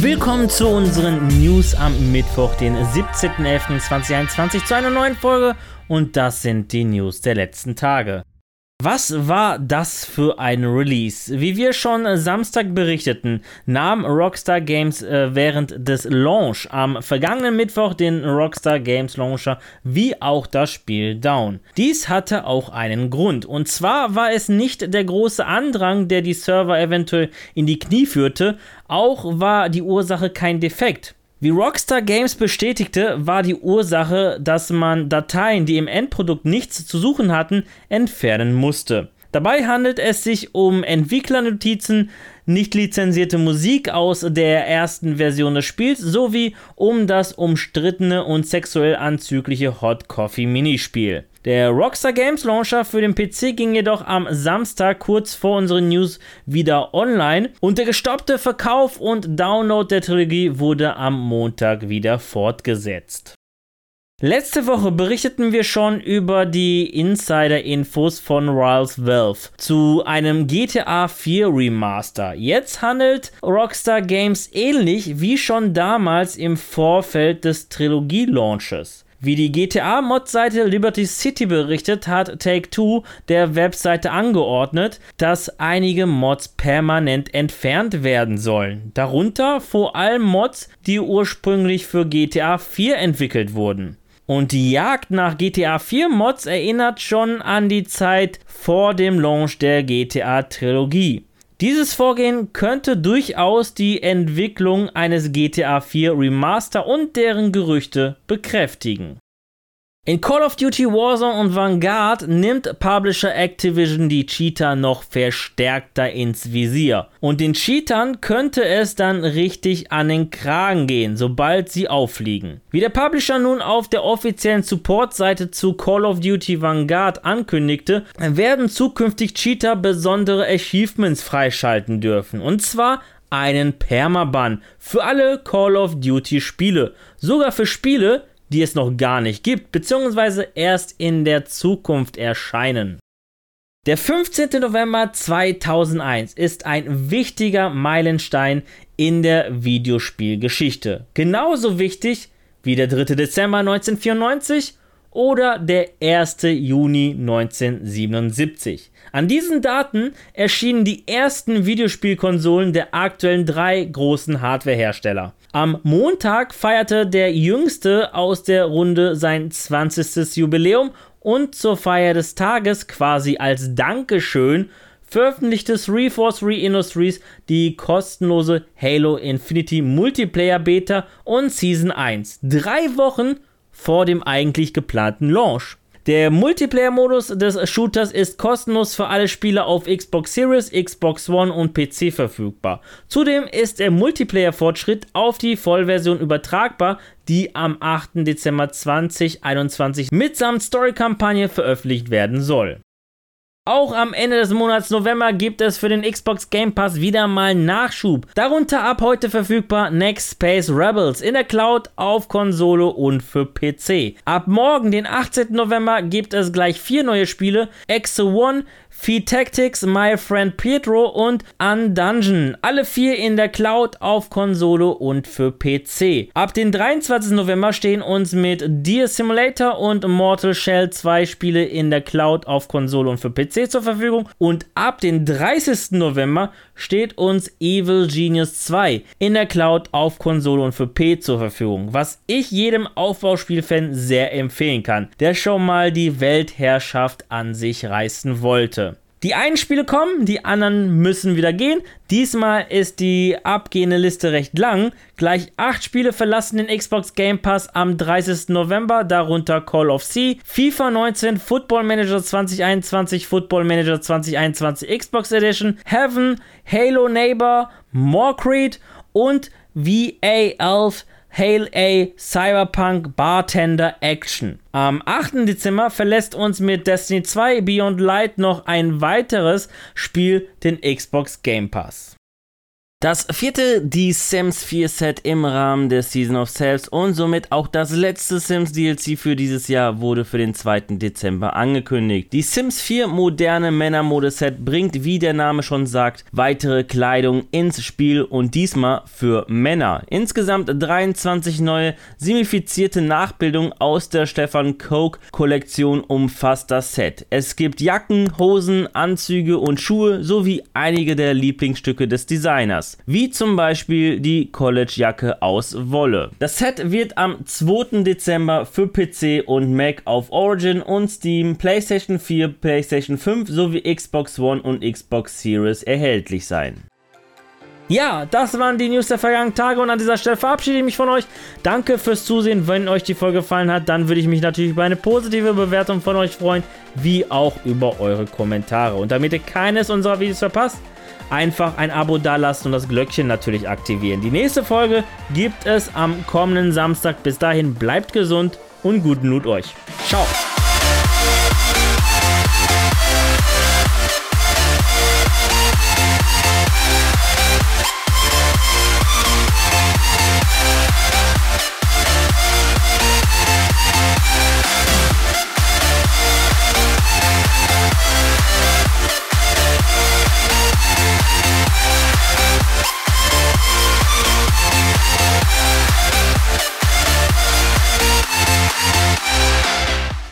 Willkommen zu unseren News am Mittwoch, den 17.11.2021, zu einer neuen Folge und das sind die News der letzten Tage. Was war das für ein Release? Wie wir schon Samstag berichteten, nahm Rockstar Games äh, während des Launch am vergangenen Mittwoch den Rockstar Games Launcher wie auch das Spiel down. Dies hatte auch einen Grund und zwar war es nicht der große Andrang, der die Server eventuell in die Knie führte, auch war die Ursache kein Defekt. Wie Rockstar Games bestätigte, war die Ursache, dass man Dateien, die im Endprodukt nichts zu suchen hatten, entfernen musste. Dabei handelt es sich um Entwicklernotizen, nicht lizenzierte Musik aus der ersten Version des Spiels sowie um das umstrittene und sexuell anzügliche Hot Coffee Minispiel. Der Rockstar Games Launcher für den PC ging jedoch am Samstag kurz vor unseren News wieder online und der gestoppte Verkauf und Download der Trilogie wurde am Montag wieder fortgesetzt. Letzte Woche berichteten wir schon über die Insider-Infos von Riles Valve zu einem GTA 4 Remaster. Jetzt handelt Rockstar Games ähnlich wie schon damals im Vorfeld des Trilogie-Launches. Wie die GTA-Mod-Seite Liberty City berichtet, hat Take-Two der Webseite angeordnet, dass einige Mods permanent entfernt werden sollen. Darunter vor allem Mods, die ursprünglich für GTA 4 entwickelt wurden. Und die Jagd nach GTA 4 Mods erinnert schon an die Zeit vor dem Launch der GTA Trilogie. Dieses Vorgehen könnte durchaus die Entwicklung eines GTA 4 Remaster und deren Gerüchte bekräftigen. In Call of Duty Warzone und Vanguard nimmt Publisher Activision die Cheater noch verstärkter ins Visier. Und den Cheatern könnte es dann richtig an den Kragen gehen, sobald sie auffliegen. Wie der Publisher nun auf der offiziellen Support-Seite zu Call of Duty Vanguard ankündigte, werden zukünftig Cheater besondere Achievements freischalten dürfen. Und zwar einen Permaban für alle Call of Duty Spiele. Sogar für Spiele, die es noch gar nicht gibt, beziehungsweise erst in der Zukunft erscheinen. Der 15. November 2001 ist ein wichtiger Meilenstein in der Videospielgeschichte. Genauso wichtig wie der 3. Dezember 1994 oder der 1. Juni 1977. An diesen Daten erschienen die ersten Videospielkonsolen der aktuellen drei großen Hardwarehersteller. Am Montag feierte der jüngste aus der Runde sein 20. Jubiläum und zur Feier des Tages quasi als Dankeschön veröffentlichte 343 Industries die kostenlose Halo Infinity Multiplayer Beta und Season 1. Drei Wochen vor dem eigentlich geplanten Launch. Der Multiplayer-Modus des Shooters ist kostenlos für alle Spieler auf Xbox Series, Xbox One und PC verfügbar. Zudem ist der Multiplayer-Fortschritt auf die Vollversion übertragbar, die am 8. Dezember 2021 mitsamt Story-Kampagne veröffentlicht werden soll. Auch am Ende des Monats November gibt es für den Xbox Game Pass wieder mal Nachschub. Darunter ab heute verfügbar Next Space Rebels in der Cloud, auf Konsole und für PC. Ab morgen, den 18. November, gibt es gleich vier neue Spiele: Exo One, Feed Tactics, My Friend Pietro und Undungeon. Alle vier in der Cloud auf Konsole und für PC. Ab dem 23. November stehen uns mit Deer Simulator und Mortal Shell zwei Spiele in der Cloud auf Konsole und für PC zur Verfügung. Und ab dem 30. November steht uns Evil Genius 2 in der Cloud auf Konsole und für P zur Verfügung. Was ich jedem Aufbauspielfan sehr empfehlen kann, der schon mal die Weltherrschaft an sich reißen wollte. Die einen Spiele kommen, die anderen müssen wieder gehen. Diesmal ist die abgehende Liste recht lang. Gleich acht Spiele verlassen den Xbox Game Pass am 30. November, darunter Call of Sea, FIFA 19, Football Manager 2021, Football Manager 2021 Xbox Edition, Heaven, Halo Neighbor, More Creed und VA 11 Hail A Cyberpunk Bartender Action. Am 8. Dezember verlässt uns mit Destiny 2 Beyond Light noch ein weiteres Spiel den Xbox Game Pass. Das vierte Die Sims 4 Set im Rahmen der Season of Selves und somit auch das letzte Sims DLC für dieses Jahr wurde für den 2. Dezember angekündigt. Die Sims 4 moderne Männermode Set bringt, wie der Name schon sagt, weitere Kleidung ins Spiel und diesmal für Männer. Insgesamt 23 neue simifizierte Nachbildungen aus der Stefan Coke Kollektion umfasst das Set. Es gibt Jacken, Hosen, Anzüge und Schuhe sowie einige der Lieblingsstücke des Designers wie zum Beispiel die College-Jacke aus Wolle. Das Set wird am 2. Dezember für PC und Mac auf Origin und Steam, PlayStation 4, PlayStation 5 sowie Xbox One und Xbox Series erhältlich sein. Ja, das waren die News der vergangenen Tage und an dieser Stelle verabschiede ich mich von euch. Danke fürs Zusehen. Wenn euch die Folge gefallen hat, dann würde ich mich natürlich über eine positive Bewertung von euch freuen, wie auch über eure Kommentare. Und damit ihr keines unserer Videos verpasst, einfach ein Abo dalassen und das Glöckchen natürlich aktivieren. Die nächste Folge gibt es am kommenden Samstag. Bis dahin bleibt gesund und guten Loot euch. Ciao.